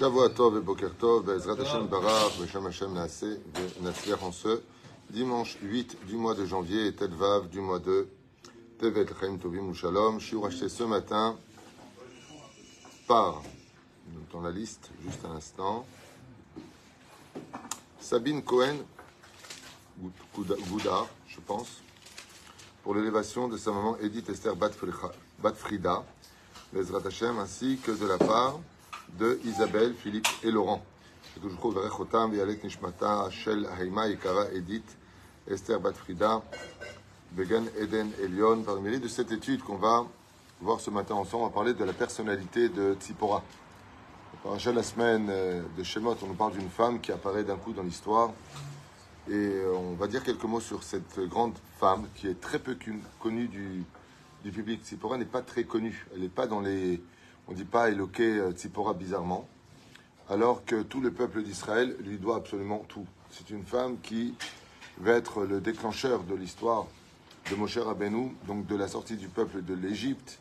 Shavua Tov et Boker Tov, Bezrat Hashem Barach, Beshem Hashem Natsliach en ce dimanche 8 du mois de janvier et Ted Vav du mois de Tevet Chaim Tovim Shalom. Shiur acheté ce matin par, dans la liste, juste un instant, Sabine Cohen, Gouda, je pense, pour l'élévation de sa maman Edith Esther Batfrida, Bezrat Hashem, ainsi que de la part de Isabelle, Philippe et Laurent. Shel Haima Ikara Edith Esther Batfrida Began Eden Elion. Parmi de cette étude qu'on va voir ce matin ensemble, on va parler de la personnalité de Tzipora. Par la semaine euh, de Shemot, on nous parle d'une femme qui apparaît d'un coup dans l'histoire. Et euh, on va dire quelques mots sur cette grande femme qui est très peu connue du, du public. Tzipora n'est pas très connue. Elle n'est pas dans les on ne dit pas éloquer euh, Tzipora bizarrement, alors que tout le peuple d'Israël lui doit absolument tout. C'est une femme qui va être le déclencheur de l'histoire de Moshe Rabbeinu, donc de la sortie du peuple de l'Égypte.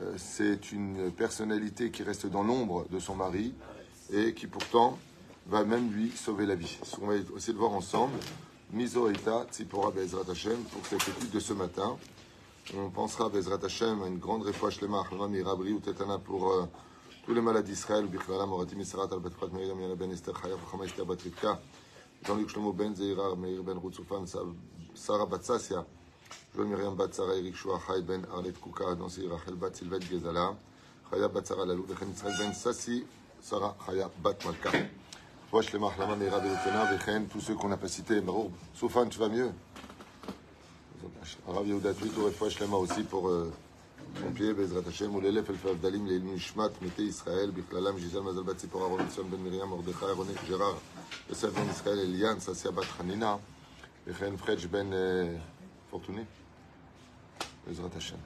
Euh, c'est une personnalité qui reste dans l'ombre de son mari et qui pourtant va même lui sauver la vie. On va essayer de voir ensemble. Miso Eta Tzipora Bezrat Hashem pour cette étude de ce matin. On pensera, Bezrat Hashem, à une grande réfouche lema, Achmama Mirabri ou Tetana pour euh, tous les malades d'Israël, Bichlala, Moratim, Israat, Al-Batfrat, Miriam, Yana Ben Esther, Chaya, Chama Esther Batrivka, Jean-Luc Shlomo Ben Zeira, Meir Ben Routsoufan, Sarah Batsassia, Joël Miriam Batsara, Eric Shua, Chai Ben Arlet Kouka, Nancy Rachel Bat, Sylvette Gezala, Chaya Batsara Lalou, Vechen Israël Ben Sassi, Sarah Chaya Bat Malka. Réfouche lema, Achmama Mirabri, Tetana, Vechen, tous ceux qu'on n'a pas cités, Baruch, Soufan, tu vas mieux? הרב יהודה טוויטו, רפואה שלמה aussi pour son pied, בעזרת השם, ולאלף אלפי הבדלים לעילוי נשמת מתי ישראל, בכללם ז'יזל מזל בת ציפורה, רון ציון בן מרים, מרדכי רוני ג'רר, יוסף בן ישראל, אליאן, ססיה בת חנינה, וכן פחדג' בן פורטוני, בעזרת השם.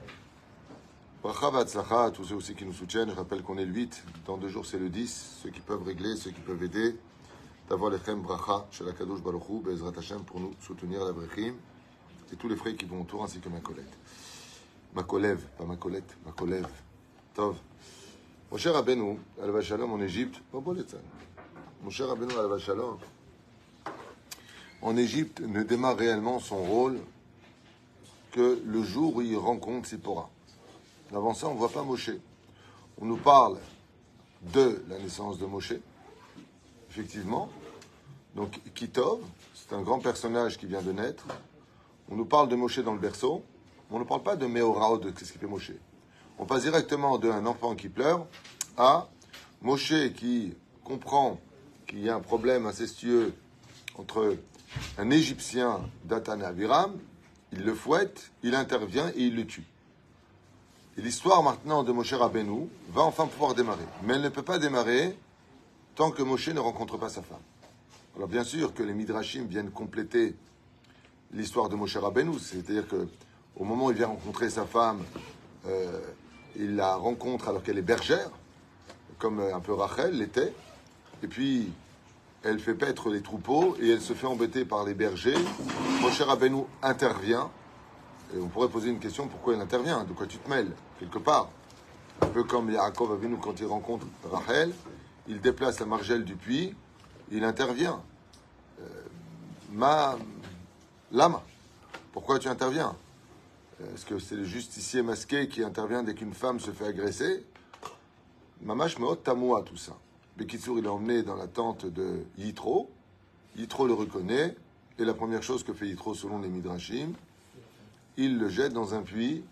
Bracha Vatzlacha à tous ceux aussi qui nous soutiennent. Je rappelle qu'on est le 8. Dans deux jours, c'est le 10. Ceux qui peuvent régler, ceux qui peuvent aider. D'avoir lechem bracha chez la Kadosh Baruchou, Bezrat Hashem, pour nous soutenir la Brechim et tous les frères qui vont autour, ainsi que ma collègue. Ma collègue, pas ma collègue, ma collègue. Tov. Mon cher Rabbeinu, al Shalom en Égypte, mon cher Rabbeinu, al Shalom, en Égypte, ne démarre réellement son rôle que le jour où il rencontre Sipora. Avant ça, on ne voit pas Moshe. On nous parle de la naissance de Moshe, effectivement. Donc, Kitov, c'est un grand personnage qui vient de naître. On nous parle de Moshe dans le berceau, mais on ne parle pas de Meorao, de ce qui fait Moshe. On passe directement d'un enfant qui pleure à Moshe qui comprend qu'il y a un problème incestueux entre un Égyptien, Datan Abiram, il le fouette, il intervient et il le tue. Et l'histoire maintenant de Moshe Rabbeinu va enfin pouvoir démarrer. Mais elle ne peut pas démarrer tant que Moshe ne rencontre pas sa femme. Alors bien sûr que les Midrashim viennent compléter l'histoire de Moshe Rabbeinu, c'est-à-dire que au moment où il vient rencontrer sa femme, euh, il la rencontre alors qu'elle est bergère, comme un peu Rachel l'était, et puis elle fait paître les troupeaux et elle se fait embêter par les bergers. Moshe Rabbeinu intervient, et on pourrait poser une question pourquoi il intervient? De quoi tu te mêles Quelque part? Un peu comme Yaakov Avinu quand il rencontre Rachel, il déplace la margelle du puits, il intervient. Euh, ma, Lama, pourquoi tu interviens? Est-ce que c'est le justicier masqué qui intervient dès qu'une femme se fait agresser? Mamash Meot Tamoua, tout ça. Bekitsur, il est emmené dans la tente de Yitro. Yitro le reconnaît. Et la première chose que fait Yitro, selon les Midrashim, il le jette dans un puits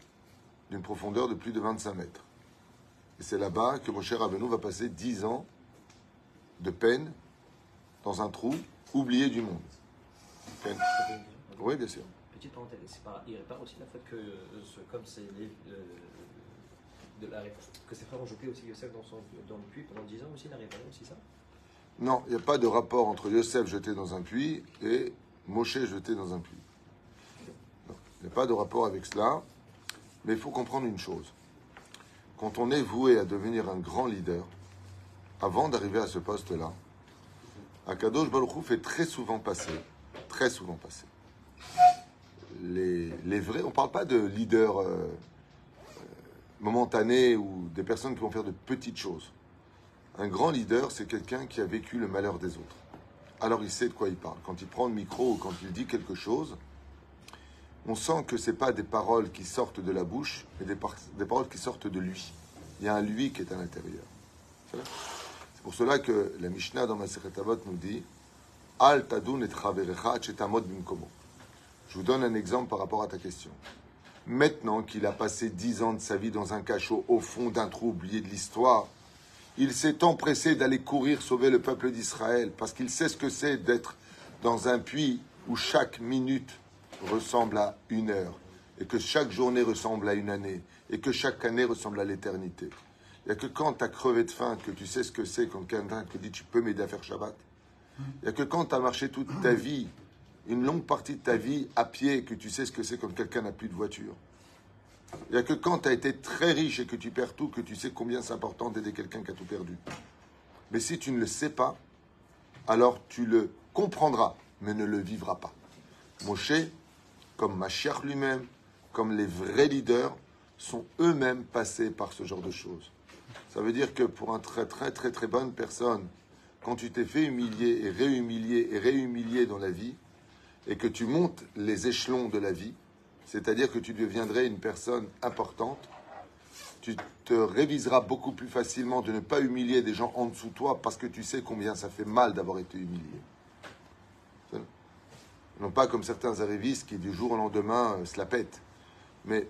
d'une profondeur de plus de 25 mètres. Et c'est là-bas que Moshe Rabbeinu va passer 10 ans de peine dans un trou oublié du monde. Oui, bien sûr. Petite parenthèse, pas, il répare aussi la fait que, ce, comme c'est de la, que ses frères ont jeté aussi Yosef dans, son, dans le puits pendant 10 ans aussi, il a réparé aussi ça? Non, il n'y a pas de rapport entre Yosef jeté dans un puits et Moshe jeté dans un puits. Il n'y a pas de rapport avec cela, mais il faut comprendre une chose. Quand on est voué à devenir un grand leader, avant d'arriver à ce poste-là, Akadosh Baruch fait très souvent passer, très souvent passer, les, vrais, on ne parle pas de leaders euh, momentanés ou des personnes qui vont faire de petites choses. Un grand leader, c'est quelqu'un qui a vécu le malheur des autres. Alors il sait de quoi il parle. Quand il prend le micro ou quand il dit quelque chose, on sent que ce pas des paroles qui sortent de la bouche, mais des, paroles qui sortent de lui. Il y a un lui qui est à l'intérieur. C'est pour cela que la Mishnah dans Masechet Avot nous dit Al tadun et bimkomo. Je vous donne un exemple par rapport à ta question. Maintenant qu'il a passé dix ans de sa vie dans un cachot au fond d'un trou oublié de l'histoire, il s'est empressé d'aller courir sauver le peuple d'Israël parce qu'il sait ce que c'est d'être dans un puits où chaque minute ressemble à une heure et que chaque journée ressemble à une année et que chaque année ressemble à l'éternité. Il n'y a que quand tu as crevé de faim que tu sais ce que c'est quand quelqu'un te dit tu peux m'aider à faire Shabbat. Il n'y a que quand tu as marché toute ta vie une longue partie de ta vie à pied que tu sais ce que c'est quand quelqu'un n'a plus de voiture. Il n'y a que quand tu as été très riche et que tu perds tout que tu sais combien c'est important d'aider quelqu'un qui a tout perdu. Mais si tu ne le sais pas, alors tu le comprendras, mais ne le vivras pas. Moshe, comme Mashiach lui-même, comme les vrais leaders, sont eux-mêmes passés par ce genre de choses. Ça veut dire que pour un très très très très bonne personne, quand tu t'es fait humilier et réhumilier et réhumilier dans la vie, et que tu montes les échelons de la vie, c'est-à-dire que tu deviendrais une personne importante, tu te réviseras beaucoup plus facilement de ne pas humilier des gens en dessous de toi parce que tu sais combien ça fait mal d'avoir été humilié. Non pas comme certains arrivistes qui du jour au lendemain euh, se la pètent. Mais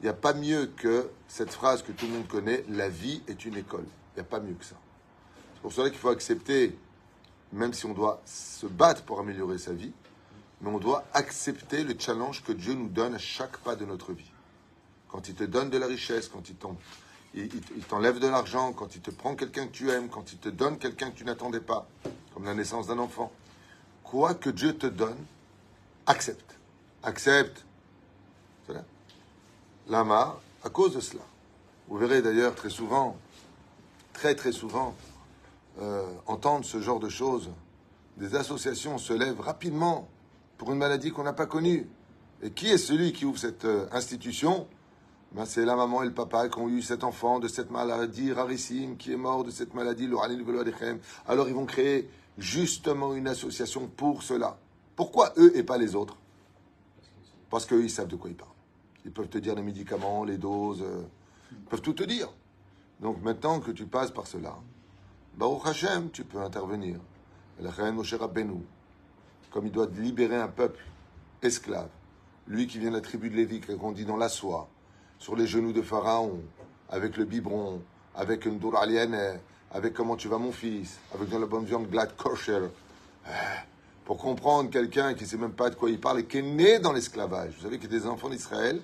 il n'y a pas mieux que cette phrase que tout le monde connaît, la vie est une école. Il n'y a pas mieux que ça. C'est pour cela qu'il faut accepter, même si on doit se battre pour améliorer sa vie, mais on doit accepter le challenge que Dieu nous donne à chaque pas de notre vie. Quand il te donne de la richesse, quand il t'enlève de l'argent, quand il te prend quelqu'un que tu aimes, quand il te donne quelqu'un que tu n'attendais pas, comme la naissance d'un enfant, quoi que Dieu te donne, accepte. Accepte. Lama, à cause de cela. Vous verrez d'ailleurs très souvent, très très souvent, euh, entendre ce genre de choses. Des associations se lèvent rapidement pour une maladie qu'on n'a pas connue. Et qui est celui qui ouvre cette euh, institution? Ben, C'est la maman et le papa qui ont eu cet enfant de cette maladie rarissime, qui est mort de cette maladie, alors ils vont créer justement une association pour cela. Pourquoi eux et pas les autres? Parce qu'eux, ils savent de quoi ils parlent. Ils peuvent te dire les médicaments, les doses, euh, ils peuvent tout te dire. Donc maintenant que tu passes par cela, Baruch Hashem, tu peux intervenir. Moshe Rabbeinu, comme il doit libérer un peuple esclave, lui qui vient de la tribu de Lévi, qui a grandi dans la soie, sur les genoux de Pharaon, avec le biberon, avec une dour avec comment tu vas mon fils, avec dans la bonne viande glad kosher, eh, pour comprendre quelqu'un qui ne sait même pas de quoi il parle et qui est né dans l'esclavage. Vous savez que des enfants d'Israël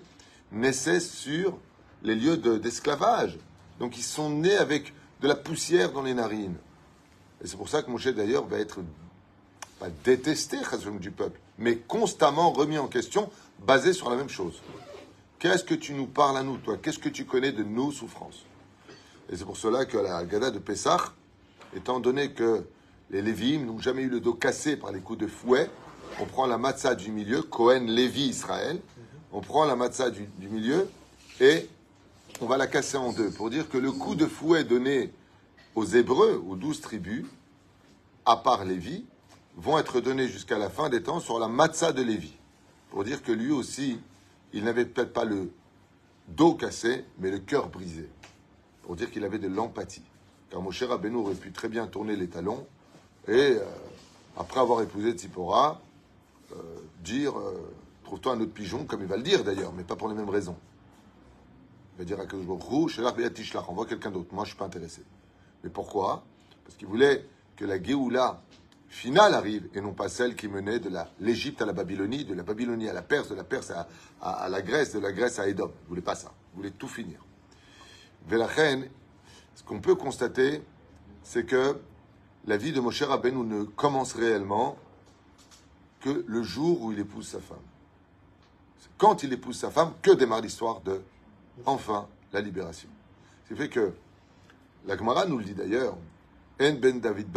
naissaient sur les lieux d'esclavage. Donc ils sont nés avec de la poussière dans les narines. Et c'est pour ça que Moshe d'ailleurs va être pas détesté du peuple, mais constamment remis en question, basé sur la même chose. Qu'est-ce que tu nous parles à nous, toi? Qu'est-ce que tu connais de nos souffrances? Et c'est pour cela que la Gada de Pessah, étant donné que les Lévim n'ont jamais eu le dos cassé par les coups de fouet, on prend la matzah du milieu, Cohen, Lévi, Israël, on prend la matzah du milieu et on va la casser en deux pour dire que le coup de fouet donné aux Hébreux, aux douze tribus, à part Lévi, vont être donnés jusqu'à la fin des temps sur la matzah de Lévi. Pour dire que lui aussi, il n'avait peut-être pas le dos cassé, mais le cœur brisé. Pour dire qu'il avait de l'empathie. Car mon cher Rabbeinu aurait pu très bien tourner les talons et, euh, après avoir épousé Tzipora, euh, dire euh, Trouve-toi un autre pigeon, comme il va le dire d'ailleurs, mais pas pour les mêmes raisons. Il va dire à Rouge, envoie quelqu'un d'autre. Moi, je ne suis pas intéressé. Mais pourquoi? Parce qu'il voulait que la Géoula finale arrive et non pas celle qui menait de l'Égypte à la Babylonie, de la Babylonie à la Perse, de la Perse à, la Grèce, de la Grèce à Édom. Vous voulez pas ça. Vous voulez tout finir. Velachen, ce qu'on peut constater, c'est que la vie de Moshe Rabbeinu ne commence réellement que le jour où il épouse sa femme. Quand il épouse sa femme que démarre l'histoire de, enfin, la libération. Ce qui fait que la Gemara nous le dit d'ailleurs, en ben David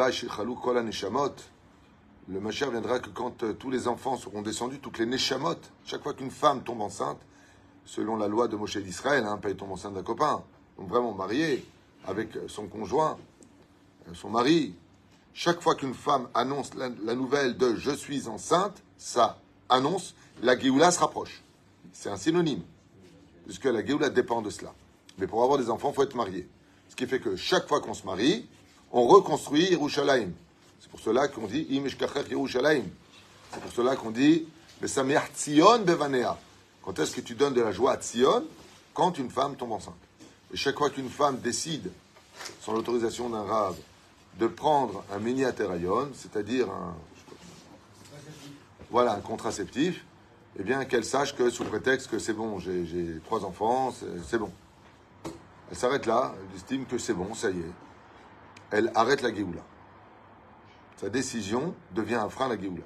kol Le Mashiach viendra que quand euh, tous les enfants seront descendus, toutes les neshamot, chaque fois qu'une femme tombe enceinte, selon la loi de Moshe d'Israël, hein, pas tombe enceinte d'un copain, donc vraiment mariée avec son conjoint, son mari, chaque fois qu'une femme annonce la, la nouvelle de je suis enceinte, ça annonce la Géoula se rapproche. C'est un synonyme, puisque la Géoula dépend de cela. Mais pour avoir des enfants, il faut être marié. Ce qui fait que chaque fois qu'on se marie, on reconstruit Yerushalayim. C'est pour cela qu'on dit Im Eshkachech Yerushalayim. C'est pour cela qu'on dit Besameach Tzion Bevanea. Quand est-ce que tu donnes de la joie à Tzion Quand une femme tombe enceinte. Et chaque fois qu'une femme décide, sans l'autorisation d'un rave, de prendre un miniaterayon, c'est-à-dire un, voilà, un contraceptif, eh bien qu'elle sache que sous prétexte que c'est bon, j'ai trois enfants, c'est bon. Elle s'arrête là, elle estime que c'est bon, ça y est. Elle arrête la Géoula. Sa décision devient un frein à la Géoula.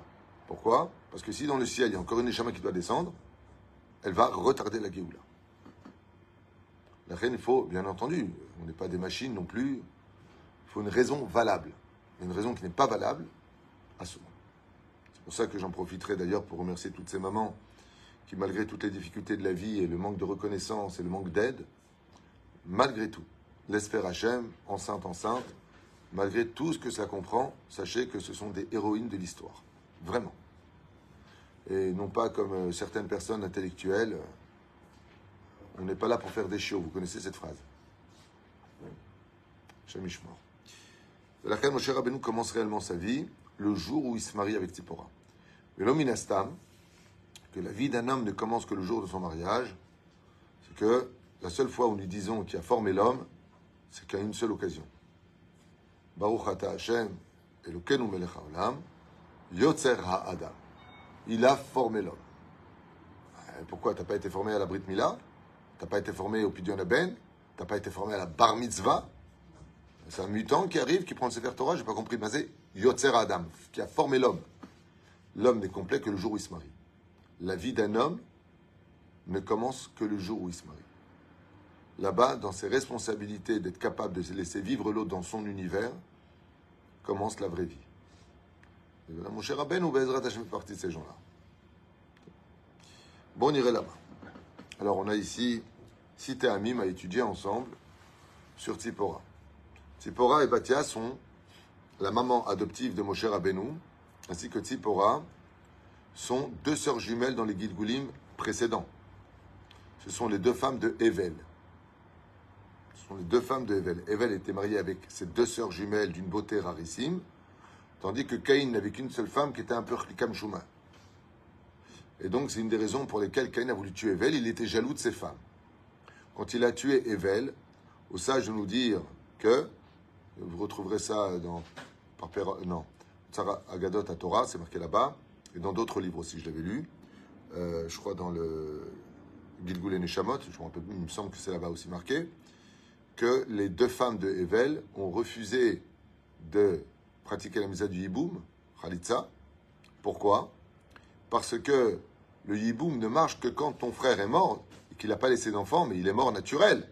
Pourquoi? Parce que si dans le ciel, il y a encore une échama qui doit descendre, elle va retarder la Géoula. La reine, il faut, bien entendu, on n'est pas des machines non plus, il faut une raison valable. Une raison qui n'est pas valable, à ce moment. C'est pour ça que j'en profiterai d'ailleurs pour remercier toutes ces mamans qui, malgré toutes les difficultés de la vie et le manque de reconnaissance et le manque d'aide, malgré tout, faire Hachem, enceinte, enceinte, malgré tout ce que ça comprend, sachez que ce sont des héroïnes de l'histoire. Vraiment. Et non pas comme euh, certaines personnes intellectuelles, euh, on n'est pas là pour faire des chiots. Vous connaissez cette phrase Hachem Ishmor. La reine Moshe Rabbeinu commence réellement sa vie le jour où il se marie avec Tzipora. Mais l'ominastam, que la vie d'un homme ne commence que le jour de son mariage, c'est que la seule fois où nous disons qu'il a formé l'homme, c'est qu'à une seule occasion. Baruch ata Hashem, melech Yotzer. Il a formé l'homme. Euh, Pourquoi T'as pas été formé à la Brit Mila T'as pas été formé au Pidyon Ben T'as pas été formé à la Bar Mitzvah? C'est un mutant qui arrive, qui prend le Sefer Torah, j'ai pas compris, mais c'est Yotzer Adam, qui a formé l'homme. L'homme n'est complet que le jour où il se marie. La vie d'un homme ne commence que le jour où il se marie. Là-bas, dans ses responsabilités d'être capable de se laisser vivre l'autre dans son univers, commence la vraie vie. Mon cher Rabben ou Bezrat Hashem fait partie de ces gens-là. Bon, on irait là-bas. Alors, on a ici Cité Amim à étudier ensemble sur Tzipora. Tzipora et Batia sont la maman adoptive de Moshe Rabbeinu, ainsi que Tzipora sont deux sœurs jumelles dans les Gilgulim précédents. Ce sont les deux femmes de Evel. Les deux femmes de Evel. Evel était mariée avec ses deux sœurs jumelles d'une beauté rarissime, tandis que Caïn n'avait qu'une seule femme qui était un peu Shuma. Et donc, c'est une des raisons pour lesquelles Caïn a voulu tuer Evel. Il était jaloux de ses femmes. Quand il a tué Evel, au sage de nous dire que, vous retrouverez ça dans, par non, Agadot à Torah, c'est marqué là-bas, et dans d'autres livres aussi, je l'avais lu, Euh, je crois dans le Gilgul et Neshamot, je me rappelle il me semble que c'est là-bas aussi marqué, que les deux femmes de Evel ont refusé de pratiquer la misa du Yiboum, Khalitsa. Pourquoi? Parce que le Yiboum ne marche que quand ton frère est mort et qu'il n'a pas laissé d'enfant, mais il est mort naturel.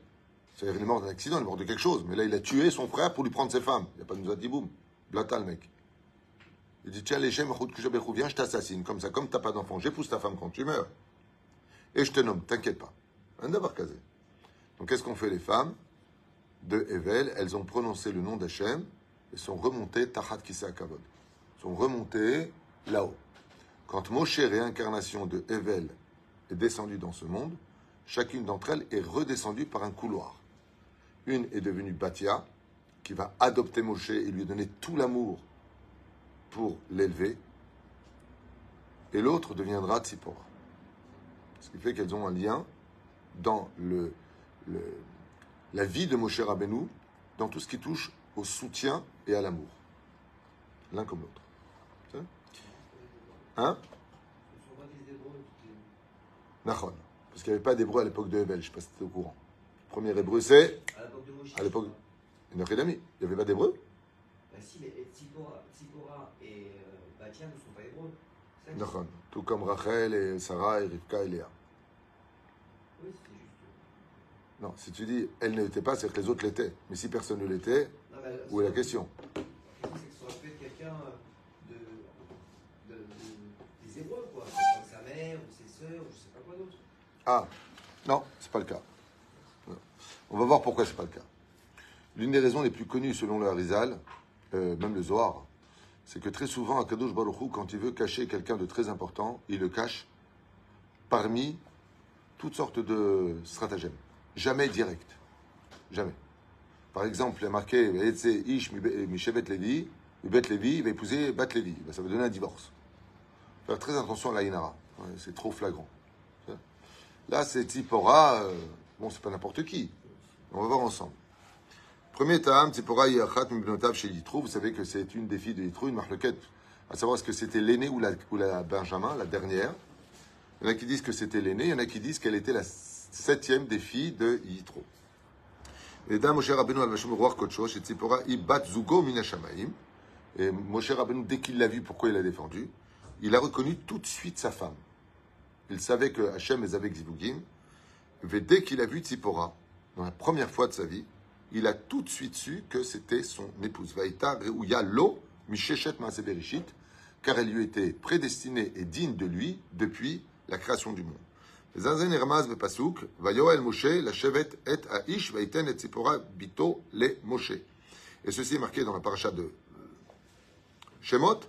C'est-à-dire qu'il est mort d'un accident, il est mort de quelque chose. Mais là, il a tué son frère pour lui prendre ses femmes. Il n'y a pas de misa de Yiboum. Blata, le mec. Il dit Tiens, les viens, je t'assassine. Comme ça, comme tu n'as pas d'enfant, j'épouse ta femme quand tu meurs. Et je te nomme, t'inquiète pas. Un d'abord casé. Donc, qu'est-ce qu'ont fait les femmes? De Evel Elles ont prononcé le nom d'Hachem et sont remontées Tachat Kisa Kavod. Sont remontées là-haut. Quand Moshe, réincarnation de Evel, est descendue dans ce monde, chacune d'entre elles est redescendue par un couloir. Une est devenue Batia, qui va adopter Moshe et lui donner tout l'amour pour l'élever, et l'autre deviendra Tzipora. Ce qui fait qu'elles ont un lien dans le, le- la vie de Moshe Rabbeinu, dans tout ce qui touche au soutien et à l'amour. L'un comme l'autre. Hein les- Nachon. Parce qu'il n'y avait pas d'hébreu à l'époque de Hevel, je ne sais pas si tu es au courant. Le premier hébreu, c'est À l'époque de l'époque de Nachidami. Il n'y avait pas d'hébreu Bah si, mais Tzipora, et euh, Batia ne sont pas hébreux. Nachon. Tout comme Rachel et Sarah et Rivka et Léa. Oui, c'était juste. Non, si tu dis elle ne l'était pas, c'est que les autres l'étaient. Mais si personne ne l'était, où est la question La question, c'est que ça aurait pu être quelqu'un de, de, de- des hébreux, quoi. Comme sa mère, ou ses sœurs, ou je sais pas quoi d'autre. Ah, non, c'est pas le cas. Non. On va voir pourquoi c'est pas le cas. L'une des raisons les plus connues selon le Harizal, euh, même le Zohar, c'est que très souvent, Akadosh Baruch Hu, quand il veut cacher quelqu'un de très important, il le cache parmi toutes sortes de stratagèmes. Jamais direct. Jamais. Par exemple, il a marqué Ish Mishevet Levi, Bet Levi, il va épouser Bat Levi. Ben, ça va donner un divorce. Faire très attention à la Inara. C'est trop flagrant. Là, c'est Tipora, euh, bon, c'est pas n'importe qui. On va voir ensemble. Premier Ta'am, Tipora Yachat Mibnotav chez Yitro. Vous savez que c'est une des filles de Yitro, une marloquette, à savoir est-ce que c'était l'aînée ou la, ou la Benjamin, la dernière? Il y en a qui disent que c'était l'aînée, il y en a qui disent qu'elle était la septième des filles de Yitro. Et d'un Moshe Rabbeinu al Vashom Roar Kochosh, et Tzipora Ibat Zugo Minashamaim. Et Moshe Rabbeinu, dès qu'il l'a vu, pourquoi il l'a défendu? Il a reconnu tout de suite sa femme. Il savait que Hachem est avec Zivugim. Mais dès qu'il a vu Tzipora, dans la première fois de sa vie, il a tout de suite su que c'était son épouse. Vaïta Reouya Lo Misheshet Maaseberishit, car elle lui était prédestinée et digne de lui depuis la création du monde. Zazen Hermaz Bepasuk, Vayoel Moshe, la chevet et Aish, Vaiten et Tzipora Bito le Moshe. Et ceci est marqué dans la paracha de Shemot.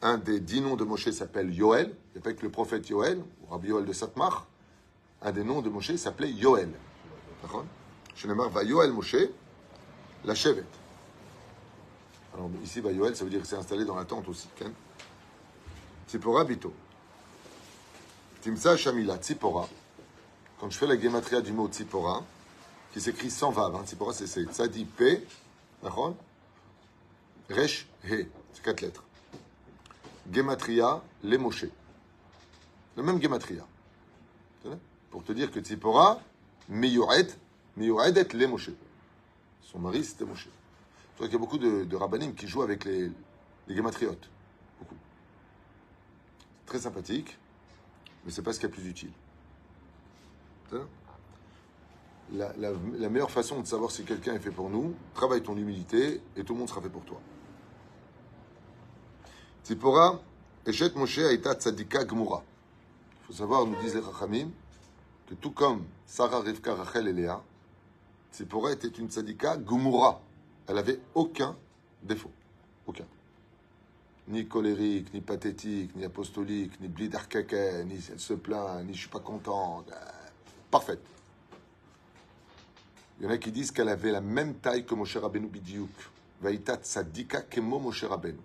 Un des dix noms de Moshe s'appelle Yoel. Il n'y a que le prophète Yoel, ou Rabbi Yoel de Satmar. Un des noms de Moshe s'appelait Yoel. D'accord? Shenemar Vayoel Moshe, la chevet. Alors ici, Vayoel, ça veut dire qu'il s'est installé dans la tente aussi. Tzipora Bito. Timsa Shamila, Tzipora. Quand je fais la gématria du mot Tzipora, qui s'écrit sans vav, hein, Tzipora c'est Tzadi P, d'accord? Resh He, c'est quatre lettres. Gematria, les. Le même Gematria. Pour te dire que Tzipora, Miyued, Miyuedet les Moshe. Son mari c'était Moshe. Tu vois qu'il y a beaucoup de, de rabbinim qui jouent avec les, les Gematriotes. Beaucoup. Très sympathique mais ce n'est pas ce qui est plus utile. La, la, meilleure façon de savoir si quelqu'un est fait pour nous, travaille ton humilité et tout le monde sera fait pour toi. Tzipora, Eshet Moshe Aïta Tzadika Gmura. Il faut savoir, nous disent les Chachamim, que tout comme Sarah, Rivka, Rachel et Léa, Tzipora était une Tzadika Gmura. Elle avait aucun défaut. Aucun ni colérique, ni pathétique, ni apostolique, ni blidarkake, ni elle se plaint, ni je suis pas content. Parfaite. Il y en a qui disent qu'elle avait la même taille que Moshe Rabbeinu Bidiouk. Vaïta tzadika kemo Moshe Rabbeinu.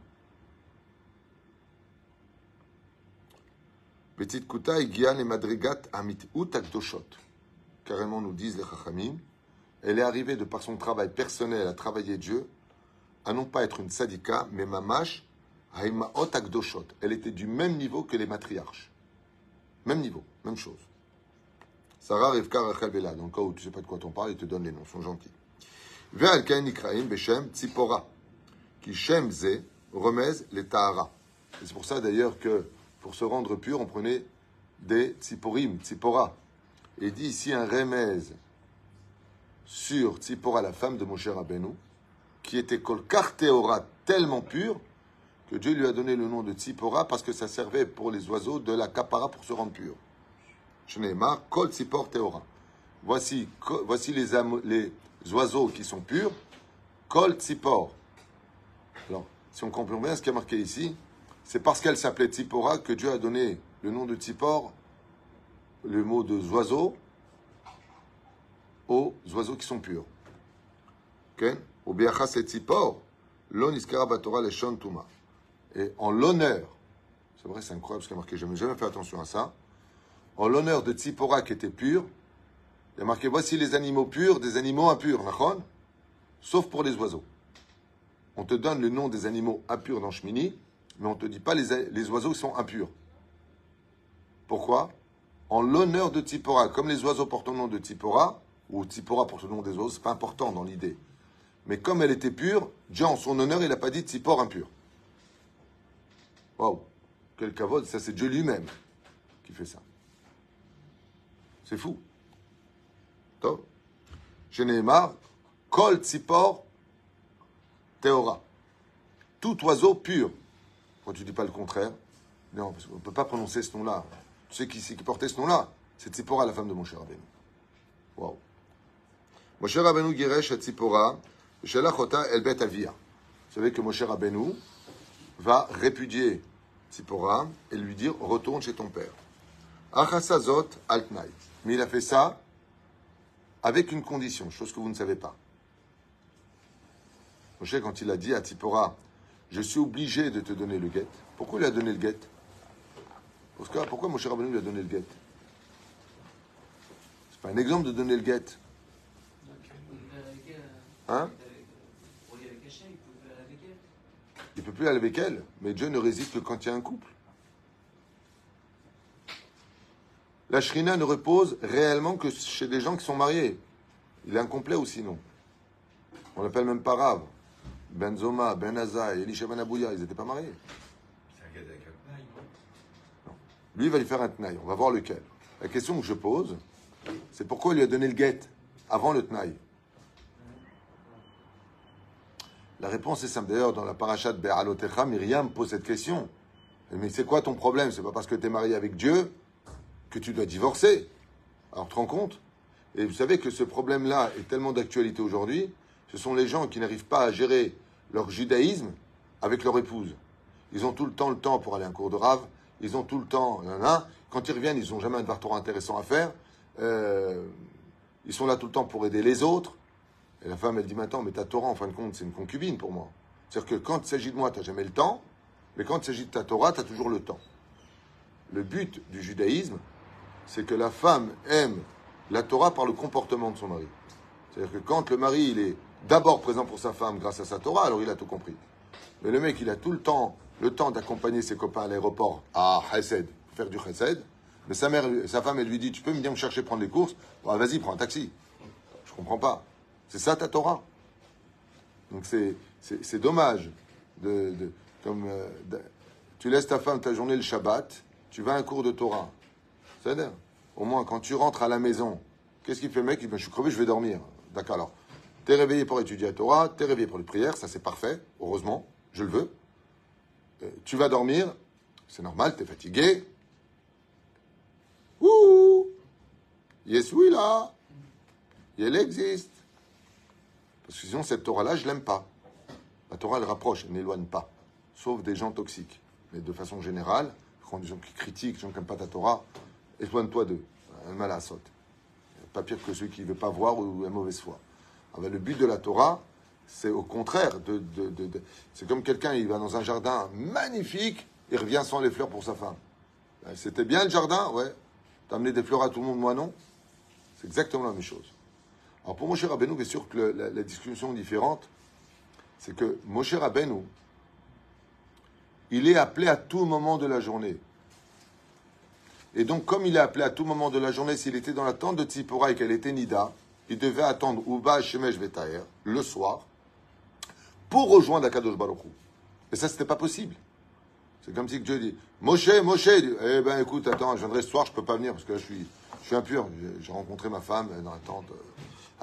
Petite Kuta, Gian et Madrigat Amit Akdoshot. Carrément, nous disent les Chachamim. Elle est arrivée de par son travail personnel à travailler Dieu, à non pas être une sadika, mais mamash, elle était du même niveau que les matriarches. Même niveau, même chose. Sarah, Rivka, Rachel, Bela. Dans le cas où tu ne sais pas de quoi on parle, ils te donnent les noms, ils sont gentils. Ve'alken Ikraim, Beshem, Tzipora. Qui Shem Ze, remez les Tahara. C'est pour ça d'ailleurs que pour se rendre pur, on prenait des Tziporim, Tzipora. Et dit ici un remez sur Tzipora, la femme de Moshe Rabbeinu, qui était Kolkar Teora, tellement pure que Dieu lui a donné le nom de Tzipora parce que ça servait pour les oiseaux de la capara pour se rendre pur. Shneema, Kol Tzipor Teora. Voici, voici les, les oiseaux qui sont purs. Kol Tzipor. Alors, si on comprend bien ce qui est marqué ici, c'est parce qu'elle s'appelait Tzipora que Dieu a donné le nom de Tzipor, le mot de oiseaux, aux oiseaux qui sont purs. Au Biachas et Tzipor, l'on iskara batora le Tuma et en l'honneur, c'est vrai, c'est incroyable ce qu'il a marqué, je n'ai jamais fait attention à ça, en l'honneur de Tzipora qui était pur, il a marqué voici les animaux purs des animaux impurs, sauf pour les oiseaux. On te donne le nom des animaux impurs dans Shmini, mais on ne te dit pas les, les oiseaux sont impurs. Pourquoi? En l'honneur de Tzipora, comme les oiseaux portent le nom de Tzipora, ou Tzipora porte le nom des oiseaux, c'est pas important dans l'idée. Mais comme elle était pure, Dieu en son honneur, il n'a pas dit Tzipor impur. Waouh Quel cavode, ça c'est Dieu lui-même qui fait ça. C'est fou. Neymar, Kol Tzipor Théora. Tout oiseau pur. Pourquoi tu dis pas le contraire Non, parce qu'on ne peut pas prononcer ce nom-là. Tu sais qui qui portait ce nom-là? C'est Tzipora, la femme de mon cher Rabbeinu. Waouh. Mon cher Rabbeinu Giresh à Tzipora, Shelachota El Bet Avia. Vous savez que Moshe Rabbeinu va répudier Tzipora et lui dire retourne chez ton père. Achasazot altnaï. Mais il a fait ça avec une condition, chose que vous ne savez pas. Moshe, quand il a dit à Tzipora, je suis obligé de te donner le guet, pourquoi il a donné le guet? Pourquoi, pourquoi Moshe Rabbeinu lui a donné le guet? C'est pas un exemple de donner le guet. Hein avec- Pour y aller avec Hachem, il pouvait aller avec Il peut plus aller avec elle, mais Dieu ne réside que quand il y a un couple. La shrina ne repose réellement que chez des gens qui sont mariés. Il est incomplet ou sinon. On l'appelle même pas Rav. Ben Zoma, Ben Aza et Elisha Ben Abouya, ils n'étaient pas mariés. C'est un gars avec un paille, non Lui, il va lui faire un tnaï. On va voir lequel. La question que je pose, c'est pourquoi il lui a donné le guet avant le tnaï? La réponse est simple. D'ailleurs, dans la parachat Be'alotecha, Myriam pose cette question. Mais c'est quoi ton problème? C'est pas parce que tu es marié avec Dieu que tu dois divorcer. Alors, te rends compte? Et vous savez que ce problème-là est tellement d'actualité aujourd'hui. Ce sont les gens qui n'arrivent pas à gérer leur judaïsme avec leur épouse. Ils ont tout le temps le temps pour aller à un cours de rave. Ils ont tout le temps. Quand ils reviennent, ils n'ont jamais un Torah intéressant à faire. Euh, ils sont là tout le temps pour aider les autres. Et la femme, elle dit maintenant, mais ta Torah, en fin de compte, c'est une concubine pour moi. C'est-à-dire que quand il s'agit de moi, tu n'as jamais le temps. Mais quand il s'agit de ta Torah, tu as toujours le temps. Le but du judaïsme, c'est que la femme aime la Torah par le comportement de son mari. C'est-à-dire que quand le mari, il est d'abord présent pour sa femme grâce à sa Torah, alors il a tout compris. Mais le mec, il a tout le temps, le temps d'accompagner ses copains à l'aéroport à Chesed, faire du Chesed. Mais sa mère, sa femme, elle lui dit, tu peux me me chercher prendre les courses? Bon, Vas-y, prends un taxi. Je comprends pas. C'est ça ta Torah. Donc c'est, dommage. De, de- comme, euh, tu laisses ta femme ta journée le Shabbat, tu vas à un cours de Torah. C'est-à-dire, au moins, quand tu rentres à la maison, qu'est-ce qu'il fait mec? Il dit, Ben, je suis crevé, je vais dormir. D'accord, alors, t'es réveillé pour étudier la Torah, t'es réveillé pour les prières, ça c'est parfait, heureusement, je le veux. Euh, tu vas dormir, c'est normal, t'es fatigué. Ouh Yes, oui, là elle existe. Parce que sinon, cette Torah-là, je l'aime pas. La Torah, elle rapproche, elle n'éloigne pas. Sauf des gens toxiques. Mais de façon générale, quand des gens qui critiquent, des gens n'aiment pas ta Torah, éloigne-toi d'eux. Un mal saute. Pas pire que celui qui ne veut pas voir ou a mauvaise foi. Ah ben, le but de la Torah, c'est au contraire. De- c'est comme quelqu'un, il va dans un jardin magnifique, il revient sans les fleurs pour sa femme. Ben, C'était bien le jardin, ouais. T'as amené des fleurs à tout le monde, moi non C'est exactement la même chose. Alors pour Moshe Rabbeinu, bien sûr que la, discussion est différente. C'est que Moshe Rabbeinu, il est appelé à tout moment de la journée. Et donc, comme il est appelé à tout moment de la journée, s'il était dans la tente de Tzipora et qu'elle était Nida, il devait attendre Uba Shemesh Vetaer le soir pour rejoindre Akadosh Baruch. Et ça, c'était pas possible. C'est comme si Dieu dit Moshe, Moshe, eh ben écoute, attends, je viendrai ce soir, je peux pas venir parce que là, je suis, je suis impur. J'ai- J'ai rencontré ma femme dans la tente.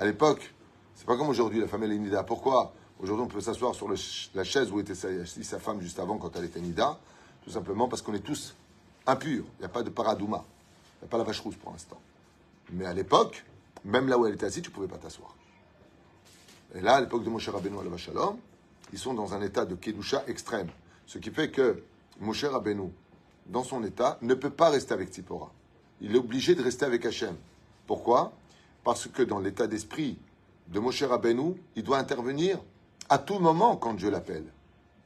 À l'époque, c'est pas comme aujourd'hui, la femme elle est Nida. Pourquoi Aujourd'hui, on peut s'asseoir sur la chaise où était sa, sa femme juste avant quand elle était Nida, tout simplement parce qu'on est tous impurs. Il n'y a pas de paradouma. Il n'y a pas la vache rousse pour l'instant. Mais à l'époque, même là où elle était assise, tu ne pouvais pas t'asseoir. Et là, à l'époque de Moshe Rabbeinu à Shalom, ils sont dans un état de Kedusha extrême. Ce qui fait que Moshe Rabbeinu, dans son état, ne peut pas rester avec Tzipora. Il est obligé de rester avec Hachem. Pourquoi? Parce que dans l'état d'esprit de Moshe Rabbeinu, il doit intervenir à tout moment quand Dieu l'appelle.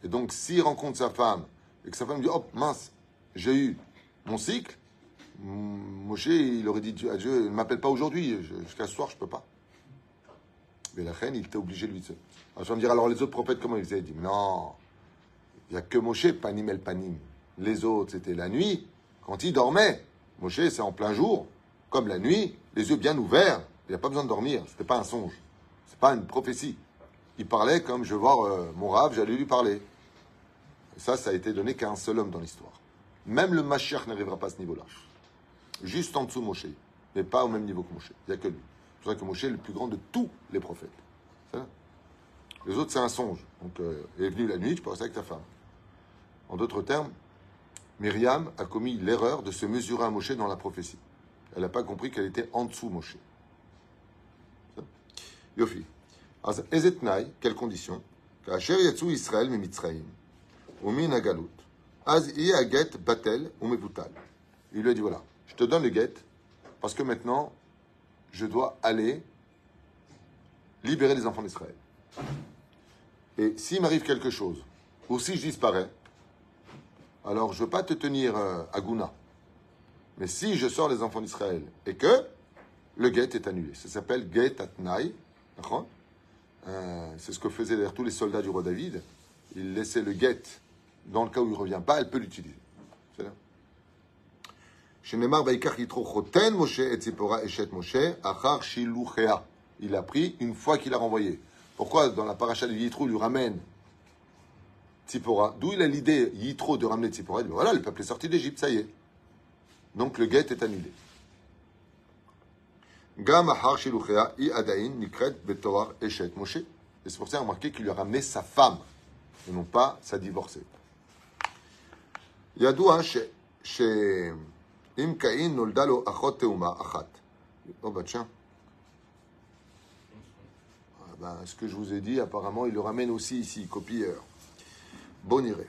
Et donc, s'il rencontre sa femme et que sa femme dit Hop, mince, j'ai eu mon cycle, M- Moshe, il aurait dit à Dieu Ne m'appelle pas aujourd'hui, jusqu'à ce soir, je ne peux pas. Mais la reine, il était obligé de lui dire. Alors, je vais me dire Alors, les autres prophètes, comment ils faisaient Il dit Non, il n'y a que Moshe, Panim el Panim. Les autres, c'était la nuit, quand ils dormaient. Moshe, c'est en plein jour, comme la nuit, les yeux bien ouverts. Il n'y a pas besoin de dormir, ce n'était pas un songe. C'est pas une prophétie. Il parlait comme je voir euh, mon rave, j'allais lui parler. Et ça, ça a été donné qu'à un seul homme dans l'histoire. Même le Mashiach n'arrivera pas à ce niveau-là. Juste en dessous de Moshe, mais pas au même niveau que Moshe. Il n'y a que lui. C'est vrai que Moshe est le plus grand de tous les prophètes. Ça Les autres, c'est un songe. Donc, euh, il est venu la nuit, tu peux rester avec ta femme. En d'autres termes, Myriam a commis l'erreur de se mesurer à Moshe dans la prophétie. Elle n'a pas compris qu'elle était en dessous Moshe. Yofi. Ezetnai, quelle condition? Kacher Yatsu Israël. Umin Batel Il lui a dit voilà, je te donne le guet parce que maintenant, je dois aller libérer les enfants d'Israël. Et s'il m'arrive quelque chose, ou si je disparais, alors je ne veux pas te tenir euh, à Gouna. Mais si je sors les enfants d'Israël et que le guet est annulé, ça s'appelle guet atnai. Euh, c'est ce que faisaient d'ailleurs tous les soldats du roi David. Ils laissaient le guet. Dans le cas où il ne revient pas, elle peut l'utiliser. C'est là. Il a pris une fois qu'il a renvoyé. Pourquoi dans la paracha de Yitro, il lui ramène Tzipora? D'où il a l'idée, Yitro, de ramener Tzipora? Il dit, ben voilà, le peuple est sorti d'Égypte, ça y est. Donc le guet est annulé. i adain nikret betoar eshet Moshe. Et c'est pour ça remarqué qu'il lui a ramené sa femme et non pas sa divorcée. Yadoua chez Im Kain noldalo achot teuma achat. Oh bah tiens. Ah bah, ce que je vous ai dit, apparemment, il le ramène aussi ici, copieur. Bon iré.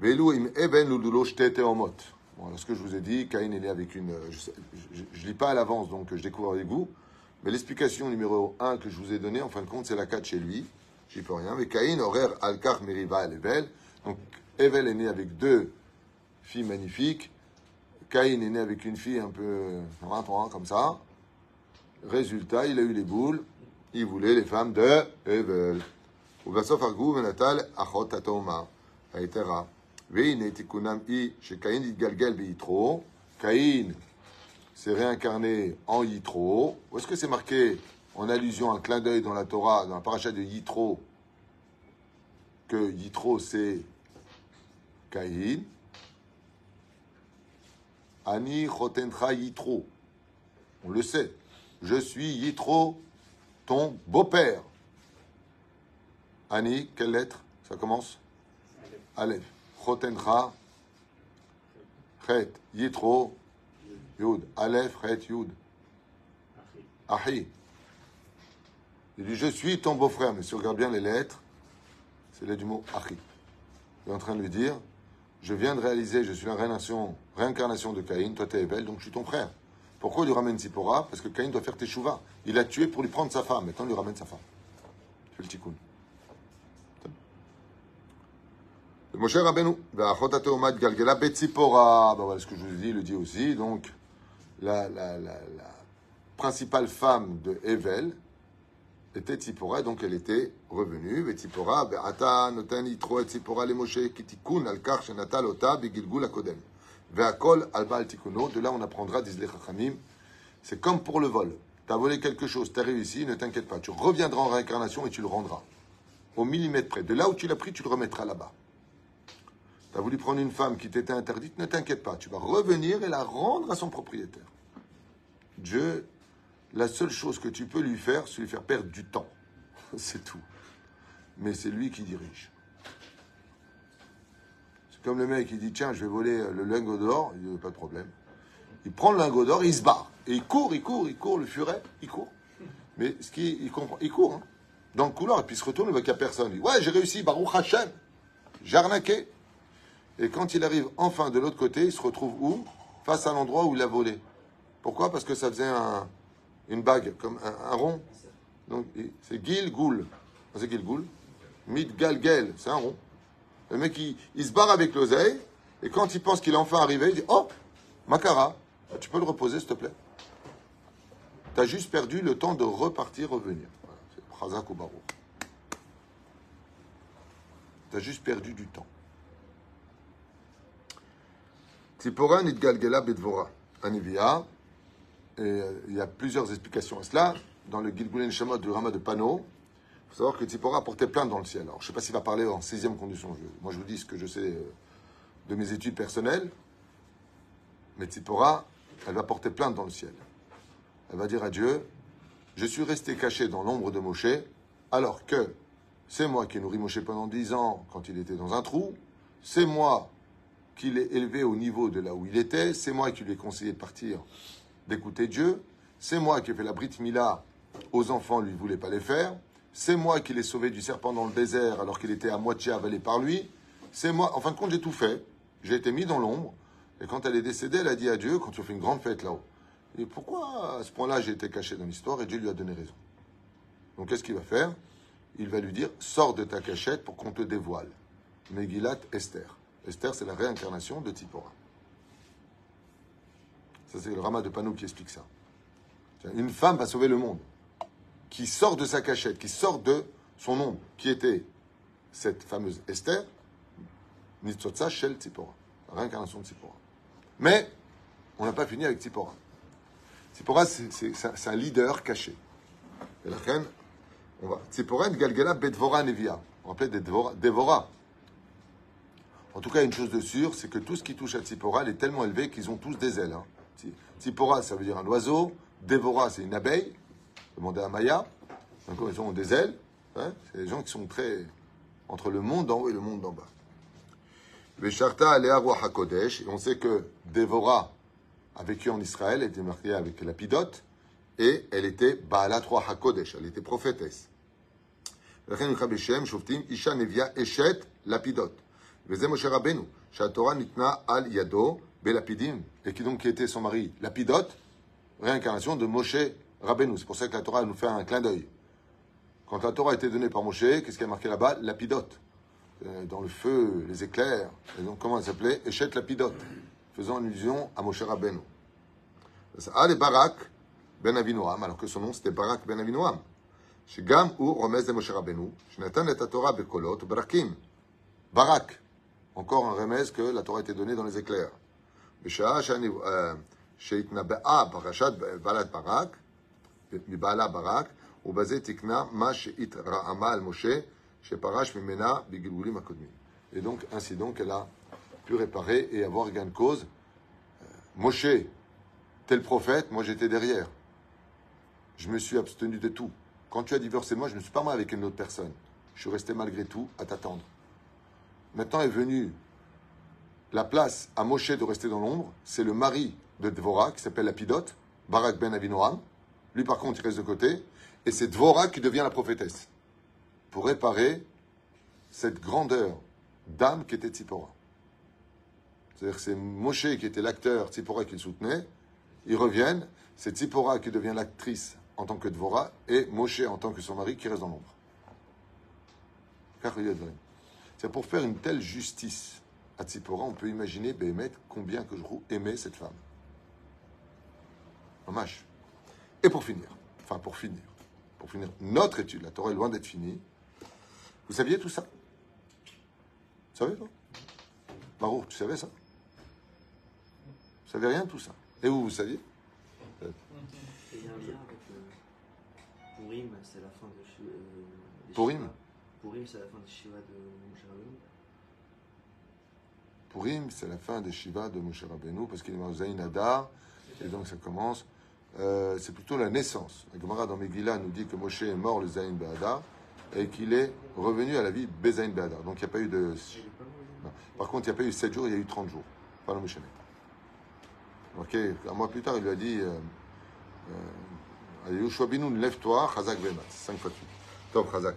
Velu im eben ludulo shte teomot. Bon, ce que je vous ai dit, Caïn est né avec une. Euh, je ne lis pas à l'avance, donc euh, je découvre avec vous. Mais l'explication numéro 1 que je vous ai donnée, en fin de compte, c'est la 4 chez lui. J'y peux rien. Mais Caïn, horaire Alkar, Meriva, Evel. Donc, Evel est né avec deux filles magnifiques. Caïn est né avec une fille un peu. Euh, comme ça. Résultat, il a eu les boules. Il voulait les femmes de Evel. Ou Achot, Atoma, etc. Caïn s'est réincarné en Yitro. Où est-ce que c'est marqué en allusion, à un clin d'œil dans la Torah, dans la paracha de Yitro, que Yitro c'est Caïn? Ani chotentra Yitro. On le sait. Je suis Yitro, ton beau-père. Annie, quelle lettre? Ça commence? Aleph. Chotencha, Chet, Yitro, Yud. Aleph, Chet, Yud. Ahi. Il dit Je suis ton beau-frère. Mais si on regarde bien les lettres, c'est là du mot Ahi. Il est en train de lui dire Je viens de réaliser, je suis la réincarnation, de Caïn, toi t'es belle, donc je suis ton frère. Pourquoi il lui ramène Zipporah Parce que Caïn doit faire teshuva. Il l'a tué pour lui prendre sa femme. Maintenant, il lui ramène sa femme. C'est le tikkun. Moshe Rabbeinu, galgela betzipora. Ben voilà ce que je vous dit, il le dit aussi. Donc, la, la, la, la principale femme de Evel était Tzipora, donc elle était revenue. Ve'tzipora, be'ata noten yitro et Tzipora le Moshe kitikun al kar shenatal ota begilgul akodem. Ve'akol al ba'al tikuno. De là, on apprendra, disent les chachamim, c'est comme pour le vol. Tu as volé quelque chose, tu as réussi, ne t'inquiète pas. Tu reviendras en réincarnation et tu le rendras. Au millimètre près. De là où tu l'as pris, tu le remettras là-bas. Tu as voulu prendre une femme qui t'était interdite, ne t'inquiète pas, tu vas revenir et la rendre à son propriétaire. Dieu, la seule chose que tu peux lui faire, c'est lui faire perdre du temps. C'est tout. Mais c'est lui qui dirige. C'est comme le mec qui dit Tiens, je vais voler le lingot d'or, il dit Pas de problème. Il prend le lingot d'or, il se barre. Et il court, il court, il court, le furet, il court. Mais ce qui, il comprend, il court, hein, dans le couloir, et puis il se retourne, il voit qu'il n'y a personne. Il dit Ouais, j'ai réussi, Baruch Hashem. J'ai arnaqué. Et quand il arrive enfin de l'autre côté, il se retrouve où? Face à l'endroit où il a volé. Pourquoi? Parce que ça faisait un, une bague, comme un, rond. Donc c'est Gil Goul. C'est Gil Goul. Mid Gal Gel, c'est un rond. Le mec, il, se barre avec l'oseille, et quand il pense qu'il est enfin arrivé, il dit Oh, Makara, tu peux le reposer, s'il te plaît Tu as juste perdu le temps de repartir, revenir. Voilà, c'est Chazak ou. Tu as juste perdu du temps. Tzipora nitgalgela bedvora. Anivia. Et il y a plusieurs explications à cela. Dans le Gilgulen Shamot du Rama de Pano, il faut savoir que Tzipora portait plainte dans le ciel. Alors, je ne sais pas s'il va parler en 16e condition. Moi, je vous dis ce que je sais euh, de mes études personnelles. Mais Tzipora, elle va porter plainte dans le ciel. Elle va dire à Dieu Je suis resté caché dans l'ombre de Moshe, alors que c'est moi qui ai nourri Moshe pendant 10 ans quand il était dans un trou. C'est moi qui l'ai élevé au niveau de là où il était. C'est moi qui lui ai conseillé de partir, d'écouter Dieu. C'est moi qui ai fait la Brit Mila aux enfants, lui ne voulait pas les faire. c'est moi qui l'ai sauvé du serpent dans le désert alors qu'il était à moitié avalé par lui. C'est moi. En fin de compte, j'ai tout fait. J'ai été mis dans l'ombre. Et quand elle est décédée, elle a dit à Dieu, quand tu fais une grande fête là-haut, et pourquoi à ce point-là j'ai été caché dans l'histoire et Dieu lui a donné raison? Donc qu'est-ce qu'il va faire? Il va lui dire, sors de ta cachette pour qu'on te dévoile. Megillat Esther. Esther, c'est la réincarnation de Tipora. Ça, c'est le Rama de Panou qui explique ça. Une femme va sauver le monde, qui sort de sa cachette, qui sort de son ombre, qui était cette fameuse Esther, Nitzotza Shel Tzipora, réincarnation de Tzipora. Mais on n'a pas fini avec Tzipora. Tzipora, c'est un leader caché. Et la reine, on va. Tzipora, Galgala, Bedvora, Nevia. On appelait Devora. En tout cas, une chose de sûre, c'est que tout ce qui touche à Tzipora, est tellement élevé qu'ils ont tous des ailes. Hein. Ça veut dire un oiseau. Devora, c'est une abeille. Demandez à Maya. Donc, ils ont des ailes. Hein. C'est des gens qui sont très entre le monde d'en haut et le monde d'en bas. Vesharta Alea HaKodesh. Et on sait que Devora a vécu en Israël, elle était mariée avec Lapidote, et elle était Baalat Roi HaKodesh, elle était prophétesse. Isha Nevia Eshet Lapidot. וזה משה רבנו, שהתורה ניתנה על ידו בלפידים, et qui donc était son mari Lapidot, réincarnation de Moshe Rabbeinu. C'est pour ça que la Torah nous fait un clin d'œil. Quand la Torah a été donnée par Moshe, qu'est-ce qui a marqué là-bas Lapidot. Euh, dans le feu, les éclairs. Et donc, comment elle s'appelait Echet Lapidot, faisant allusion à Moshe Rabbeinu. Ah, Barak ben Avinoam, alors que son nom c'était Barak ben Avinoam. שגם הוא רומז למשה רבנו, שנתן את התורה בקולות ובראקים. Barak, encore un remèse que la Torah a été donnée dans les éclairs. Euh, et donc, ainsi donc, elle a pu réparer et avoir gain de cause. Euh, Moshe, tel prophète, moi j'étais derrière. Je me suis abstenu de tout. Quand tu as divorcé moi, je ne suis pas marié avec une autre personne. Je suis resté malgré tout à t'attendre. Maintenant est venue la place à Moshe de rester dans l'ombre. C'est le mari de Dvorah qui s'appelle Lapidote, Barak ben Avinoam. Lui, par contre, il reste de côté. Et c'est Dvorah qui devient la prophétesse pour réparer cette grandeur d'âme qui était Tzipora. C'est-à-dire que c'est Moshe qui était l'acteur, Tzipora qui le soutenait. Ils reviennent, c'est Tzipora qui devient l'actrice en tant que Dvorah et Moshe en tant que son mari qui reste dans l'ombre. C'est pour faire une telle justice à Tzipora, on peut imaginer, Béhémet, combien que je aimais cette femme. Hommage. Et pour finir, enfin pour finir, pour finir notre étude, la Torah est loin d'être finie. Vous saviez tout ça? Vous savez, toi Baruch, tu savais ça? Vous savez rien de tout ça? Et vous, vous saviez? Il y a un lien avec euh, Purim, c'est la fin de. Euh, Purim Purim, c'est la fin de Shiva de Moshe Rabbeinu. Purim, c'est la fin des Shiva de Moshe Rabbeinu, parce qu'il est mort Zayin Adar, et donc ça commence. Euh, c'est plutôt la naissance. La Gemara dans Megillah nous dit que Moshe est mort le Zayin Be'adar, et qu'il est revenu à la vie Bezayin Be'adar. Donc il n'y a pas eu de. Non. Par contre, il n'y a pas eu 7 jours, il y a eu 30 jours. Pas le Moshe. Ok, un mois plus tard, il lui a dit euh, Yoshua Binoun, lève-toi, Chazak Vema. 5 fois de suite. Top Chazak.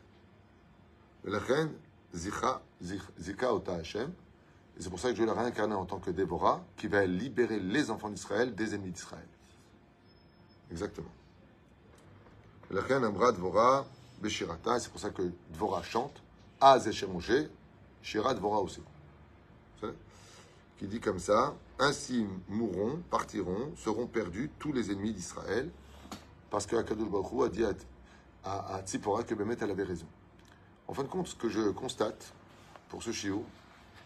L'Achen zika zika ota Hashem, et c'est pour ça que je l'ai réincarné en tant que Déborah, qui va libérer les enfants d'Israël des ennemis d'Israël. Exactement. L'Achen amra Dvorah Beshirata, c'est pour ça que Dvorah chante, Moshe, Shira Dvorah aussi. Qui dit comme ça, ainsi mourront, partiront, seront perdus tous les ennemis d'Israël, parce que Akadosh Baruch a dit à, à, à Tzipora que Bémet, elle avait raison. En fin de compte, ce que je constate pour ce chiot,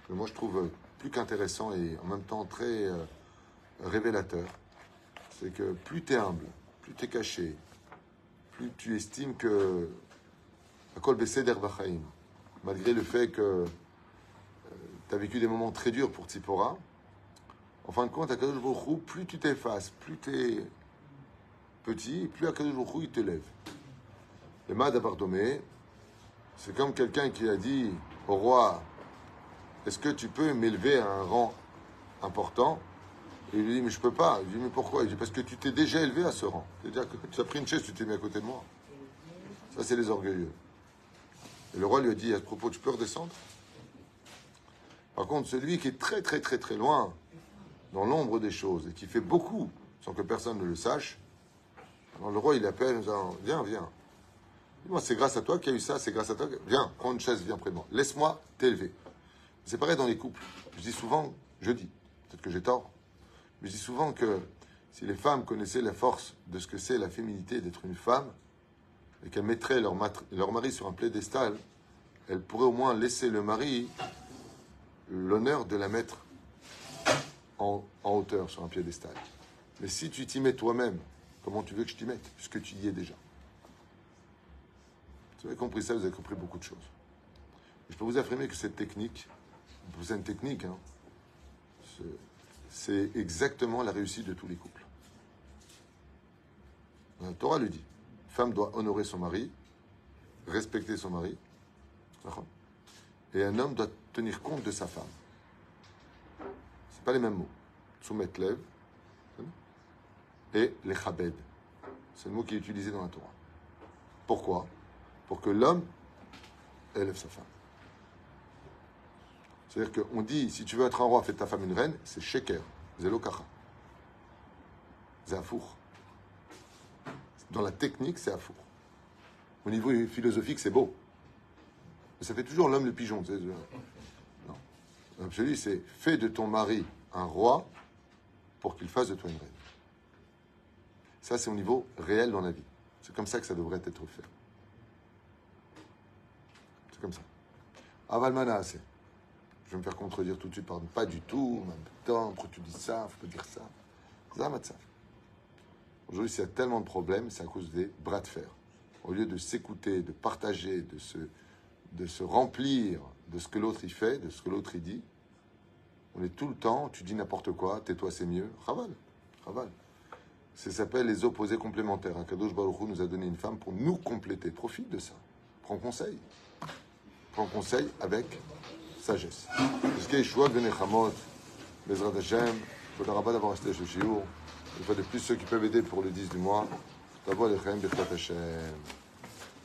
que moi je trouve plus qu'intéressant et en même temps très euh, révélateur, c'est que plus tu es humble, plus tu es caché, plus tu estimes que. Malgré le fait que tu as vécu des moments très durs pour Tzipora, en fin de compte, à Kadosh plus tu t'effaces, plus tu es petit, plus à Kadosh il te lève. Le Mad Abardomé, c'est comme quelqu'un qui a dit au roi Est-ce que tu peux m'élever à un rang important? Et il lui dit Mais je peux pas. Il dit Mais pourquoi? Il dit Parce que tu t'es déjà élevé à ce rang. C'est-à-dire que tu as pris une chaise, tu t'es mis à côté de moi. Ça, c'est les orgueilleux. Et le roi lui a dit à ce propos Tu peux redescendre? Par contre, celui qui est très, très, très, très loin, dans l'ombre des choses, et qui fait beaucoup sans que personne ne le sache, le roi, il appelle, en disant, viens, viens. C'est grâce à toi qu'il y a eu ça, c'est grâce à toi. Viens, prends une chaise, viens près de moi. Laisse-moi t'élever. C'est pareil dans les couples. Je dis souvent, je dis, peut-être que j'ai tort, mais je dis souvent que si les femmes connaissaient la force de ce que c'est la féminité d'être une femme, et qu'elles mettraient leur, mari sur un piédestal, elles pourraient au moins laisser le mari l'honneur de la mettre en, en hauteur sur un piédestal. Mais si tu t'y mets toi-même, comment tu veux que je t'y mette Puisque tu y es déjà? Vous avez compris ça, vous avez compris beaucoup de choses. Je peux vous affirmer que cette technique, c'est une technique, hein, c'est- exactement la réussite de tous les couples. La Torah le dit. Femme doit honorer son mari, respecter son mari, et un homme doit tenir compte de sa femme. C'est pas les mêmes mots. Soumettre et les chabed. C'est le mot qui est utilisé dans la Torah. Pourquoi? Pour que l'homme élève sa femme. C'est-à-dire qu'on dit, si tu veux être un roi, fais ta femme une reine, c'est sheker, zelokacha. C'est afour. Dans la technique, c'est afour. Au niveau philosophique, c'est beau. Mais ça fait toujours l'homme le pigeon. Non. C'est fais de ton mari un roi pour qu'il fasse de toi une reine. Ça, c'est au niveau réel dans la vie. C'est comme ça que ça devrait être fait. C'est comme ça. Avalmana, c'est. Je vais me faire contredire tout de suite, pardon. Pas du tout. Même temps, tu dis ça Faut pas dire ça. Zamatsa. Aujourd'hui, s'il y a tellement de problèmes, c'est à cause des bras de fer. Au lieu de s'écouter, de partager, de se, de se remplir de ce que l'autre y fait, de ce que l'autre y dit, on est tout le temps, tu dis n'importe quoi, tais-toi, c'est mieux. Raval, raval. Ça s'appelle les opposés complémentaires. Akadosh Baruch Hu nous a donné une femme pour nous compléter. Profite de ça. Prends conseil. Prends conseil avec sagesse. Jusqu'à Yeshua de Nechamot, Bezrat Hashem, Toda Rabba d'avoir resté chez Shiur. Une fois de plus, ceux qui peuvent aider pour le 10 du mois, d'abord les Chaim Birkat Hashem.